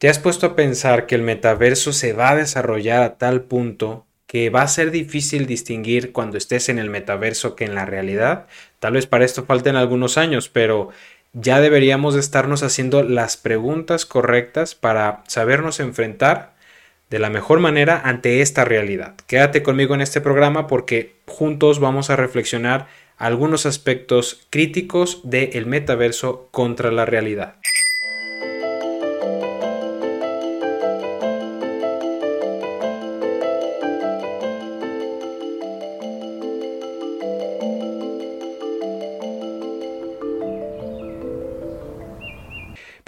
¿Te has puesto a pensar que el metaverso se va a desarrollar a tal punto que va a ser difícil distinguir cuando estés en el metaverso que en la realidad? Tal vez para esto falten algunos años, pero ya deberíamos estarnos haciendo las preguntas correctas para sabernos enfrentar de la mejor manera ante esta realidad. Quédate conmigo en este programa porque juntos vamos a reflexionar algunos aspectos críticos del metaverso contra la realidad.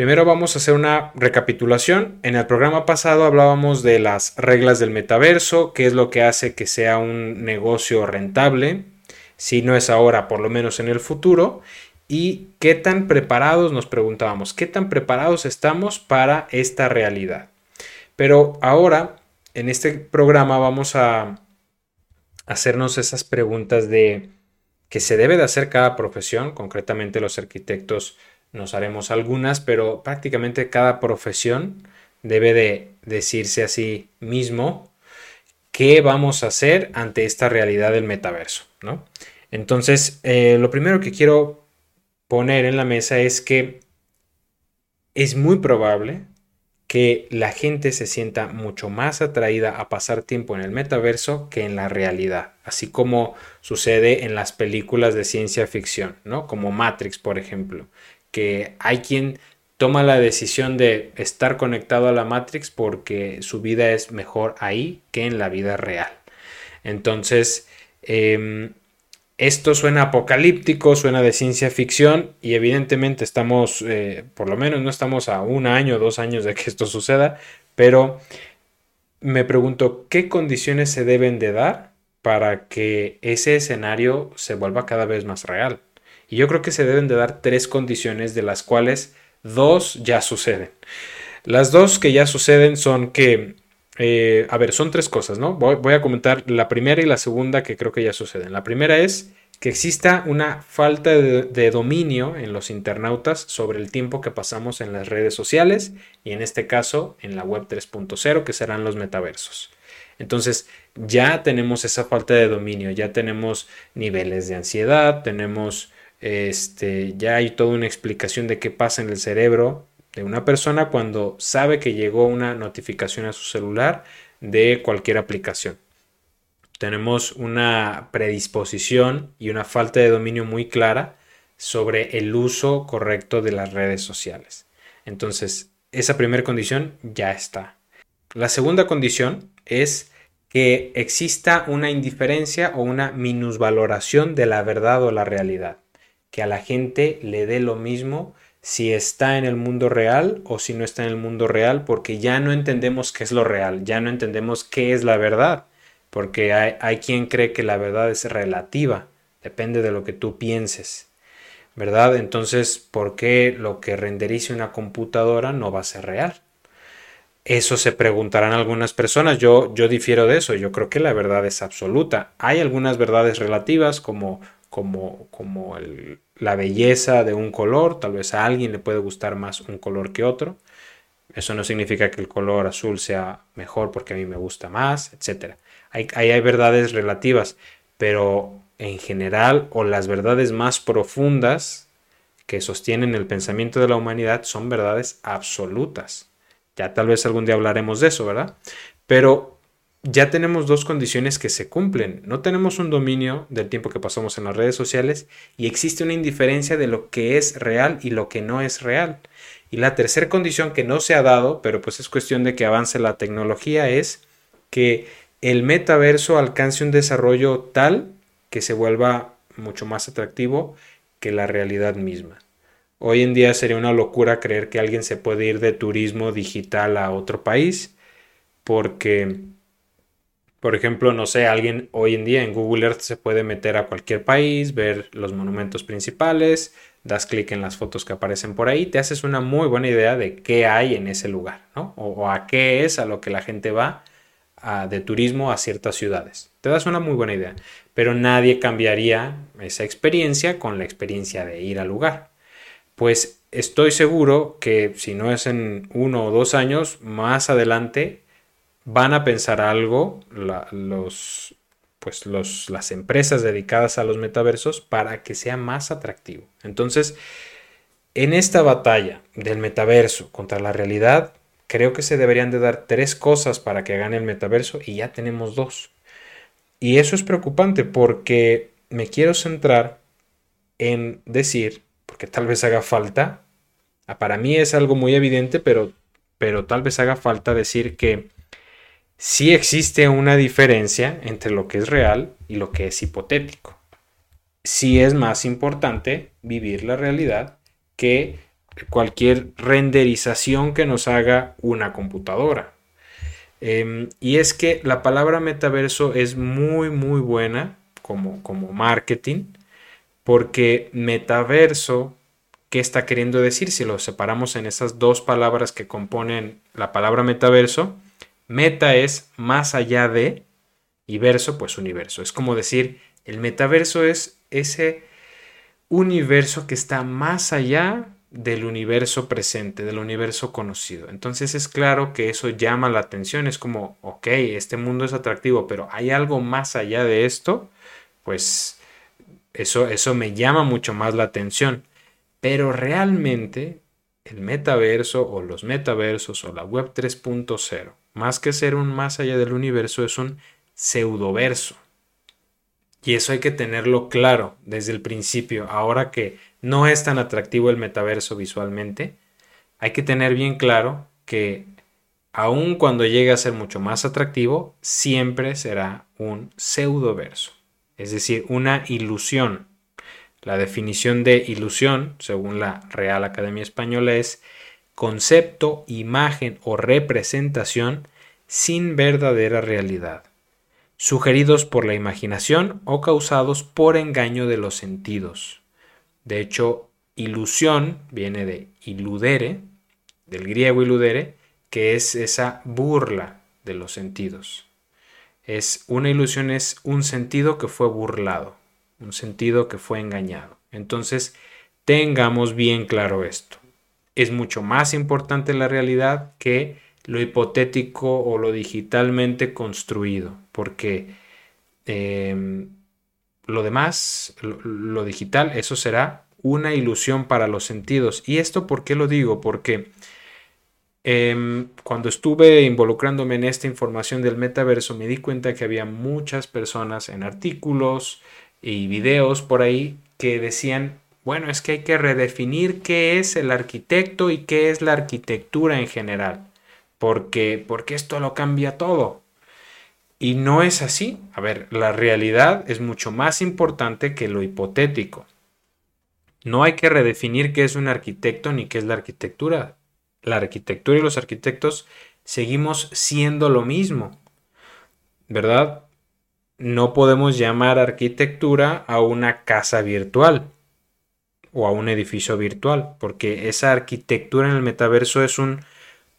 Primero vamos a hacer una recapitulación. En el programa pasado hablábamos de las reglas del metaverso, qué es lo que hace que sea un negocio rentable, si no es ahora, por lo menos en el futuro, y qué tan preparados nos preguntábamos, qué tan preparados estamos para esta realidad. Pero ahora, en este programa vamos a hacernos esas preguntas de que se debe de hacer cada profesión, concretamente los arquitectos nos haremos algunas, pero prácticamente cada profesión debe de decirse a sí mismo qué vamos a hacer ante esta realidad del metaverso, ¿no? Entonces, eh, lo primero que quiero poner en la mesa es que es muy probable que la gente se sienta mucho más atraída a pasar tiempo en el metaverso que en la realidad, así como sucede en las películas de ciencia ficción, ¿no? Como Matrix, por ejemplo, que hay quien toma la decisión de estar conectado a la Matrix porque su vida es mejor ahí que en la vida real. Entonces, em, esto suena apocalíptico, suena de ciencia ficción y evidentemente estamos, eh, por lo menos no estamos a un año, dos años de que esto suceda, pero me pregunto qué condiciones se deben de dar para que ese escenario se vuelva cada vez más real. Y yo creo que se deben de dar tres condiciones de las cuales dos ya suceden. Las dos que ya suceden son que, eh, a ver, son tres cosas, ¿no? Voy, a comentar la primera y la segunda que creo que ya suceden. La primera es que exista una falta de, dominio en los internautas sobre el tiempo que pasamos en las redes sociales y en este caso en la web 3.0 que serán los metaversos. Entonces ya tenemos esa falta de dominio, ya tenemos niveles de ansiedad, tenemos este, ya hay toda una explicación de qué pasa en el cerebro de una persona cuando sabe que llegó una notificación a su celular de cualquier aplicación. Tenemos una predisposición y una falta de dominio muy clara sobre el uso correcto de las redes sociales. Entonces, esa primera condición ya está. La segunda condición es que exista una indiferencia o una minusvaloración de la verdad o la realidad que a la gente le dé lo mismo si está en el mundo real o si no está en el mundo real, porque ya no entendemos qué es lo real, ya no entendemos qué es la verdad, porque hay, quien cree que la verdad es relativa, depende de lo que tú pienses, ¿verdad? Entonces, ¿por qué lo que renderice una computadora no va a ser real? Eso se preguntarán algunas personas. Yo, yo difiero de eso. Yo creo que la verdad es absoluta. Hay algunas verdades relativas como como, como la belleza de un color, tal vez a alguien le puede gustar más un color que otro. Eso no significa que el color azul sea mejor porque a mí me gusta más, etc. Ahí hay verdades relativas, pero en general o las verdades más profundas que sostienen el pensamiento de la humanidad son verdades absolutas. Ya tal vez algún día hablaremos de eso, ¿verdad? Pero ya tenemos dos condiciones que se cumplen. No tenemos un dominio del tiempo que pasamos en las redes sociales y existe una indiferencia de lo que es real y lo que no es real. Y la tercera condición que no se ha dado, pero pues es cuestión de que avance la tecnología, es que el metaverso alcance un desarrollo tal que se vuelva mucho más atractivo que la realidad misma. Hoy en día sería una locura creer que alguien se puede ir de turismo digital a otro país porque por ejemplo, no sé, alguien hoy en día en Google Earth se puede meter a cualquier país, ver los monumentos principales, das clic en las fotos que aparecen por ahí, te haces una muy buena idea de qué hay en ese lugar, ¿no? O, a qué es a lo que la gente va de turismo a ciertas ciudades. Te das una muy buena idea, pero nadie cambiaría esa experiencia con la experiencia de ir al lugar. Pues estoy seguro que si no es en uno o dos años, más adelante van a pensar algo los, pues los, las empresas dedicadas a los metaversos para que sea más atractivo. Entonces, en esta batalla del metaverso contra la realidad, creo que se deberían de dar tres cosas para que gane el metaverso y ya tenemos dos. Y eso es preocupante porque me quiero centrar en decir, porque tal vez haga falta, para mí es algo muy evidente, pero, pero tal vez haga falta decir que sí existe una diferencia entre lo que es real y lo que es hipotético. Sí es más importante vivir la realidad que cualquier renderización que nos haga una computadora. Em, y es que la palabra metaverso es muy, muy buena como, como marketing, porque metaverso, ¿qué está queriendo decir? Si lo separamos en esas dos palabras que componen la palabra metaverso, meta es más allá de y verso, pues universo. Es como decir, el metaverso es ese universo que está más allá del universo presente, del universo conocido. Entonces es claro que eso llama la atención, es como, ok, este mundo es atractivo, pero hay algo más allá de esto, pues eso, eso me llama mucho más la atención. Pero realmente el metaverso o los metaversos o la web 3.0, más que ser un más allá del universo, es un pseudoverso. Y eso hay que tenerlo claro desde el principio. Ahora que no es tan atractivo el metaverso visualmente, hay que tener bien claro que aun cuando llegue a ser mucho más atractivo, siempre será un pseudoverso, es decir, una ilusión. La definición de ilusión, según la Real Academia Española, es concepto, imagen o representación sin verdadera realidad sugeridos por la imaginación o causados por engaño de los sentidos. De hecho, ilusión viene de iludere, del griego iludere, que es esa burla de los sentidos. Es una ilusión es un sentido que fue burlado, un sentido que fue engañado. Entonces, tengamos bien claro esto. Es mucho más importante la realidad que lo hipotético o lo digitalmente construido, porque em, lo demás, lo, digital, eso será una ilusión para los sentidos. ¿Y esto por qué lo digo? Porque em, cuando estuve involucrándome en esta información del metaverso, me di cuenta que había muchas personas en artículos y videos por ahí que decían, bueno, es que hay que redefinir qué es el arquitecto y qué es la arquitectura en general porque, porque esto lo cambia todo. Y no es así. A ver, la realidad es mucho más importante que lo hipotético. No hay que redefinir qué es un arquitecto ni qué es la arquitectura. La arquitectura y los arquitectos seguimos siendo lo mismo. ¿Verdad? No podemos llamar arquitectura a una casa virtual o a un edificio virtual, porque esa arquitectura en el metaverso es un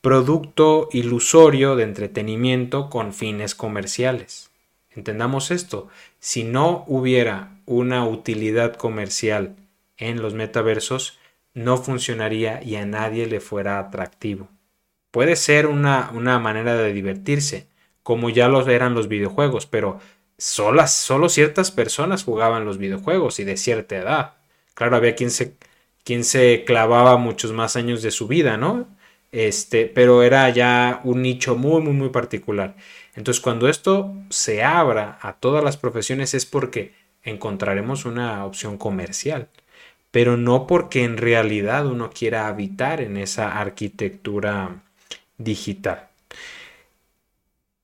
producto ilusorio de entretenimiento con fines comerciales. Entendamos esto, si no hubiera una utilidad comercial en los metaversos, no funcionaría y a nadie le fuera atractivo. Puede ser una, manera de divertirse, como ya lo eran los videojuegos, pero solo, solo ciertas personas jugaban los videojuegos y de cierta edad. Claro, había quien se, quien se clavaba muchos más años de su vida, ¿no? Este, pero era ya un nicho muy, muy, muy particular. Entonces, cuando esto se abra a todas las profesiones es porque encontraremos una opción comercial, pero no porque en realidad uno quiera habitar en esa arquitectura digital.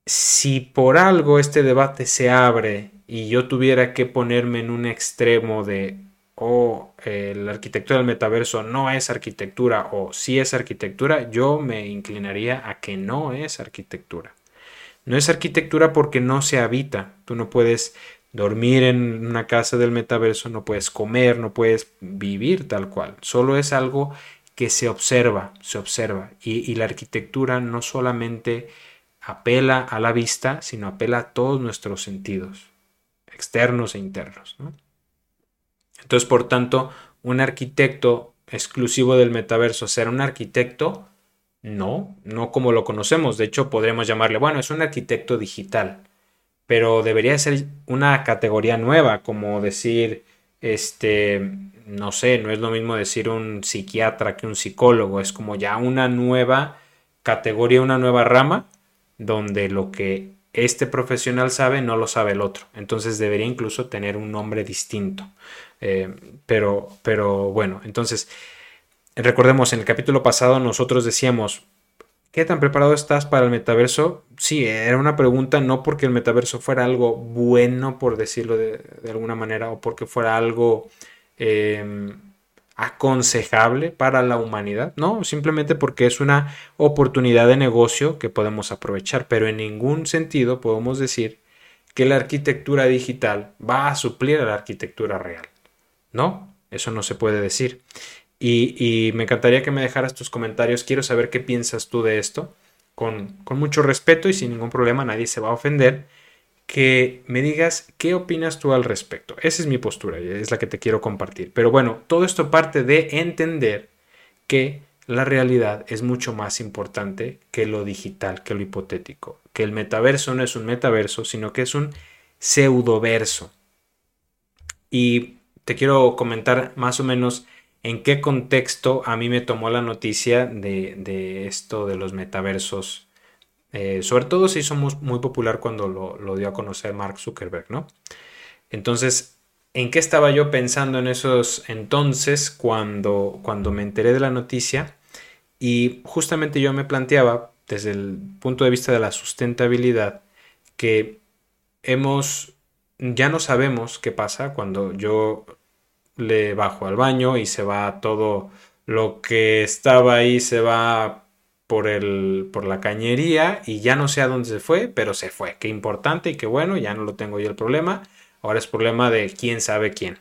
Si por algo este debate se abre y yo tuviera que ponerme en un extremo de o eh, la arquitectura del metaverso no es arquitectura o sí es arquitectura, yo me inclinaría a que no es arquitectura. No es arquitectura porque no se habita. Tú no puedes dormir en una casa del metaverso, no puedes comer, no puedes vivir tal cual. Solo es algo que se observa, se observa. Y, y la arquitectura no solamente apela a la vista, sino apela a todos nuestros sentidos, externos e internos. ¿no? Entonces, por tanto, un arquitecto exclusivo del metaverso ser un arquitecto, no, no como lo conocemos. De hecho, podríamos llamarle, bueno, es un arquitecto digital, pero debería ser una categoría nueva, como decir, este, no sé, no es lo mismo decir un psiquiatra que un psicólogo, es como ya una nueva categoría, una nueva rama, donde lo que este profesional sabe no lo sabe el otro. Entonces debería incluso tener un nombre distinto. Eh, pero, pero bueno, entonces recordemos, en el capítulo pasado nosotros decíamos, ¿qué tan preparado estás para el metaverso? Sí, era una pregunta no porque el metaverso fuera algo bueno, por decirlo de, alguna manera, o porque fuera algo em, aconsejable para la humanidad, no, simplemente porque es una oportunidad de negocio que podemos aprovechar, pero en ningún sentido podemos decir que la arquitectura digital va a suplir a la arquitectura real. No, eso no se puede decir. Y, me encantaría que me dejaras tus comentarios. Quiero saber qué piensas tú de esto. Con, mucho respeto y sin ningún problema, nadie se va a ofender. Que me digas qué opinas tú al respecto. Esa es mi postura y es la que te quiero compartir. Pero bueno, todo esto parte de entender que la realidad es mucho más importante que lo digital, que lo hipotético. Que el metaverso no es un metaverso, sino que es un pseudoverso. Y te quiero comentar más o menos en qué contexto a mí me tomó la noticia de, esto de los metaversos. Eh, sobre todo se hizo muy, popular cuando lo, dio a conocer Mark Zuckerberg, ¿no? Entonces, ¿en qué estaba yo pensando en esos entonces cuando, cuando me enteré de la noticia? Y justamente yo me planteaba, desde el punto de vista de la sustentabilidad, que hemos ya no sabemos qué pasa cuando yo le bajo al baño y se va todo lo que estaba ahí se va por el por la cañería y ya no sé a dónde se fue, pero se fue. Qué importante y qué bueno, ya no lo tengo yo el problema. Ahora es problema de quién sabe quién.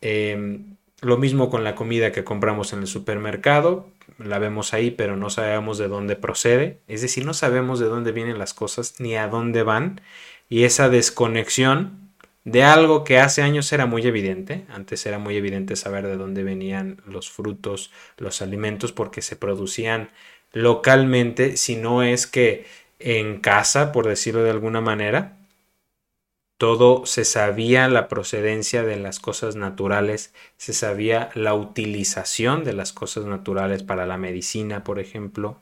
Em, lo mismo con la comida que compramos en el supermercado, la vemos ahí, pero no sabemos de dónde procede. Es decir, no sabemos de dónde vienen las cosas ni a dónde van. Y esa desconexión de algo que hace años era muy evidente. Antes era muy evidente saber de dónde venían los frutos, los alimentos, porque se producían localmente, si no es que en casa, por decirlo de alguna manera. Todo se sabía la procedencia de las cosas naturales, se sabía la utilización de las cosas naturales para la medicina, por ejemplo,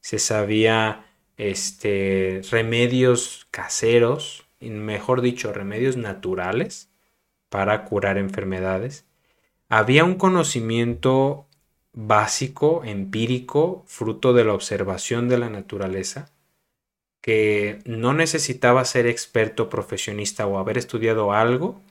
se sabía este remedios caseros mejor dicho, remedios naturales para curar enfermedades. Había un conocimiento básico, empírico, fruto de la observación de la naturaleza, que no necesitaba ser experto, profesionista o haber estudiado algo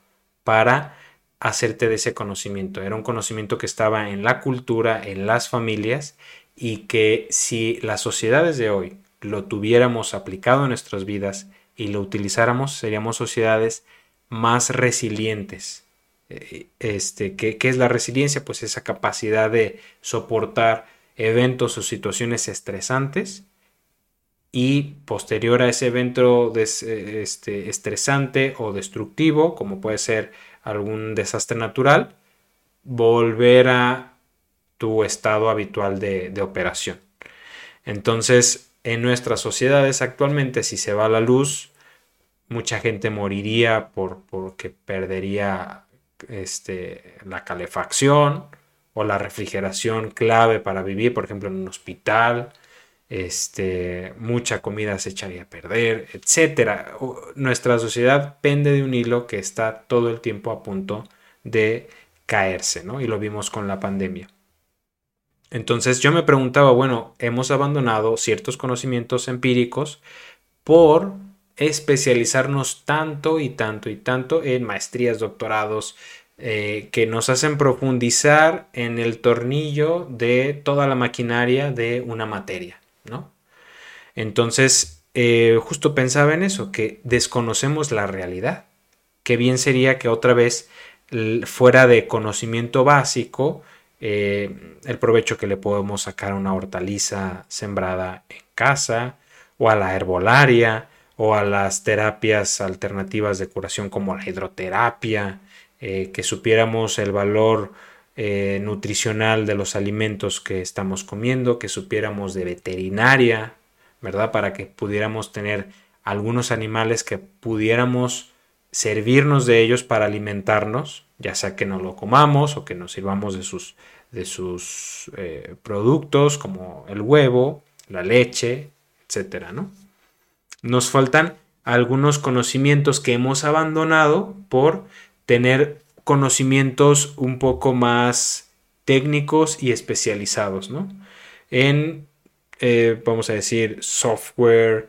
para hacerte de ese conocimiento. Era un conocimiento que estaba en la cultura, en las familias y que si las sociedades de hoy lo tuviéramos aplicado en nuestras vidas y lo utilizáramos, seríamos sociedades más resilientes. Eh, este, ¿qué, es la resiliencia? Pues esa capacidad de soportar eventos o situaciones estresantes y posterior a ese evento este, estresante o destructivo, como puede ser algún desastre natural, volver a tu estado habitual de, de operación. Entonces, en nuestras sociedades actualmente, si se va la luz, mucha gente moriría por, porque perdería este, la calefacción o la refrigeración clave para vivir, por ejemplo, en un hospital. Este, mucha comida se echaría a perder, etcétera. Nuestra sociedad pende de un hilo que está todo el tiempo a punto de caerse, ¿no? Y lo vimos con la pandemia. Entonces yo me preguntaba, bueno, hemos abandonado ciertos conocimientos empíricos por especializarnos tanto y tanto y tanto en maestrías, doctorados, eh, que nos hacen profundizar en el tornillo de toda la maquinaria de una materia, ¿no? Entonces, eh, justo pensaba en eso, que desconocemos la realidad. Que bien sería que otra vez fuera de conocimiento básico, eh, el provecho que le podemos sacar a una hortaliza sembrada en casa o a la herbolaria o a las terapias alternativas de curación como la hidroterapia, eh, que supiéramos el valor eh, nutricional de los alimentos que estamos comiendo, que supiéramos de veterinaria, ¿verdad? Para que pudiéramos tener algunos animales que pudiéramos servirnos de ellos para alimentarnos, ya sea que no lo comamos o que nos sirvamos de sus, de sus eh, productos como el huevo, la leche, etcétera, ¿no? Nos faltan algunos conocimientos que hemos abandonado por tener conocimientos un poco más técnicos y especializados, ¿no? En, eh, vamos a decir, software,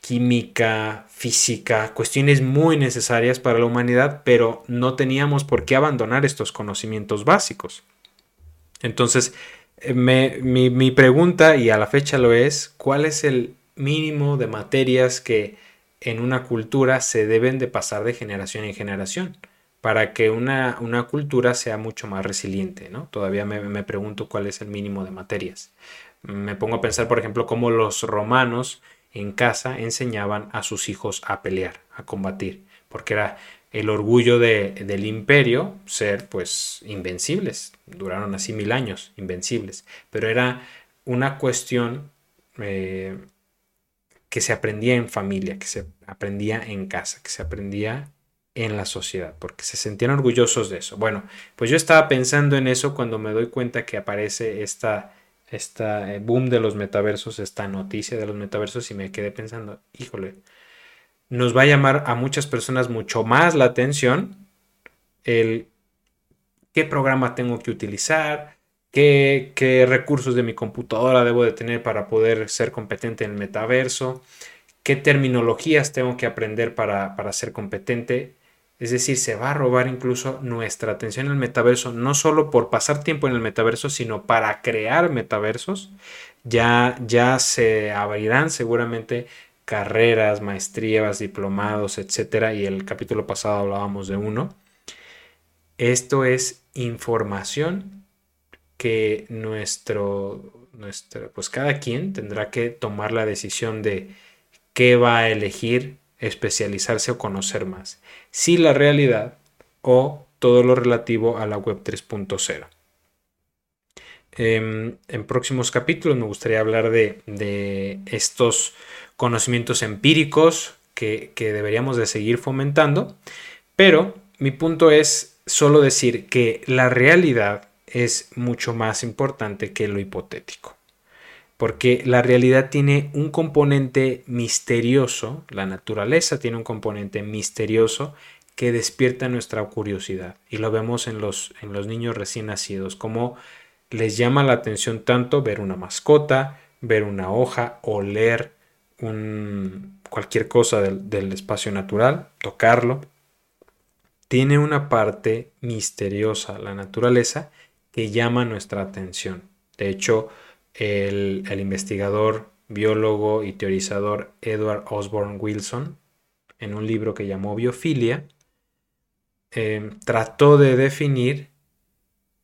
química, física, cuestiones muy necesarias para la humanidad, pero no teníamos por qué abandonar estos conocimientos básicos. Entonces, eh, mi, mi pregunta, y a la fecha lo es, ¿cuál es el mínimo de materias que en una cultura se deben de pasar de generación en generación? para que una, cultura sea mucho más resiliente, ¿no? Todavía me, pregunto cuál es el mínimo de materias. Me pongo a pensar, por ejemplo, cómo los romanos en casa enseñaban a sus hijos a pelear, a combatir, porque era el orgullo del imperio ser pues invencibles. Duraron así mil años, invencibles. Pero era una cuestión eh, que se aprendía en familia, que se aprendía en casa, que se aprendía en la sociedad, porque se sentían orgullosos de eso. Bueno, pues yo estaba pensando en eso cuando me doy cuenta que aparece esta, esta eh, boom de los metaversos, esta noticia de los metaversos y me quedé pensando, híjole, nos va a llamar a muchas personas mucho más la atención el qué programa tengo que utilizar, qué, recursos de mi computadora debo de tener para poder ser competente en el metaverso, qué terminologías tengo que aprender para, para ser competente es decir, se va a robar incluso nuestra atención en el metaverso, no solo por pasar tiempo en el metaverso, sino para crear metaversos. Ya, ya se abrirán seguramente carreras, maestrías, diplomados, etcétera, y el capítulo pasado hablábamos de uno. Esto es información que nuestro, nuestro, pues cada quien tendrá que tomar la decisión de qué va a elegir especializarse o conocer más, si la realidad o todo lo relativo a la web 3.0. Em, en próximos capítulos me gustaría hablar de, estos conocimientos empíricos que, que, deberíamos de seguir fomentando, pero mi punto es solo decir que la realidad es mucho más importante que lo hipotético porque la realidad tiene un componente misterioso, la naturaleza tiene un componente misterioso que despierta nuestra curiosidad y lo vemos en los, en los niños recién nacidos, como les llama la atención tanto ver una mascota, ver una hoja, oler un, cualquier cosa del, del espacio natural, tocarlo. Tiene una parte misteriosa la naturaleza que llama nuestra atención. De hecho, el, investigador, biólogo y teorizador Edward Osborne Wilson, en un libro que llamó Biofilia, eh, trató de definir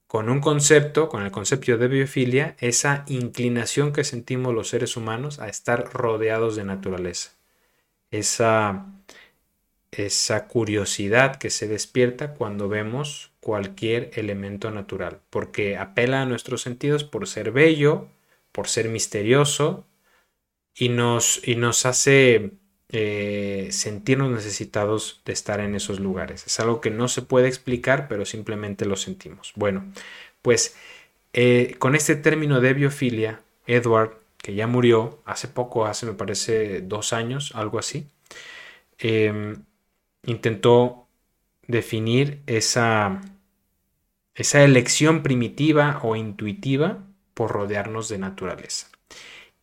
con un concepto, con el concepto de biofilia, esa inclinación que sentimos los seres humanos a estar rodeados de naturaleza. Esa, esa curiosidad que se despierta cuando vemos cualquier elemento natural, porque apela a nuestros sentidos por ser bello, por ser misterioso y nos, y nos hace eh, sentirnos necesitados de estar en esos lugares. Es algo que no se puede explicar, pero simplemente lo sentimos. Bueno, pues eh, con este término de biofilia, Edward, que ya murió hace poco, hace me parece dos años, algo así, em, intentó definir esa, esa elección primitiva o intuitiva por rodearnos de naturaleza.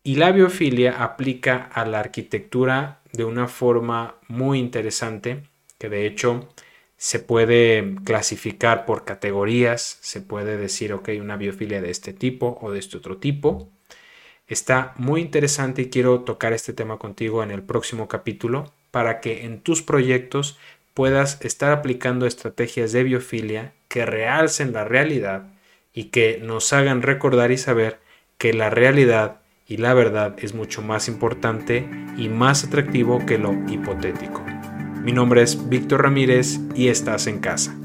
Y la biofilia aplica a la arquitectura de una forma muy interesante, que de hecho se puede clasificar por categorías, se puede decir, ok, una biofilia de este tipo o de este otro tipo. Está muy interesante y quiero tocar este tema contigo en el próximo capítulo para que en tus proyectos puedas estar aplicando estrategias de biofilia que realcen la realidad y que nos hagan recordar y saber que la realidad y la verdad es mucho más importante y más atractivo que lo hipotético. Mi nombre es Víctor Ramírez y estás en casa.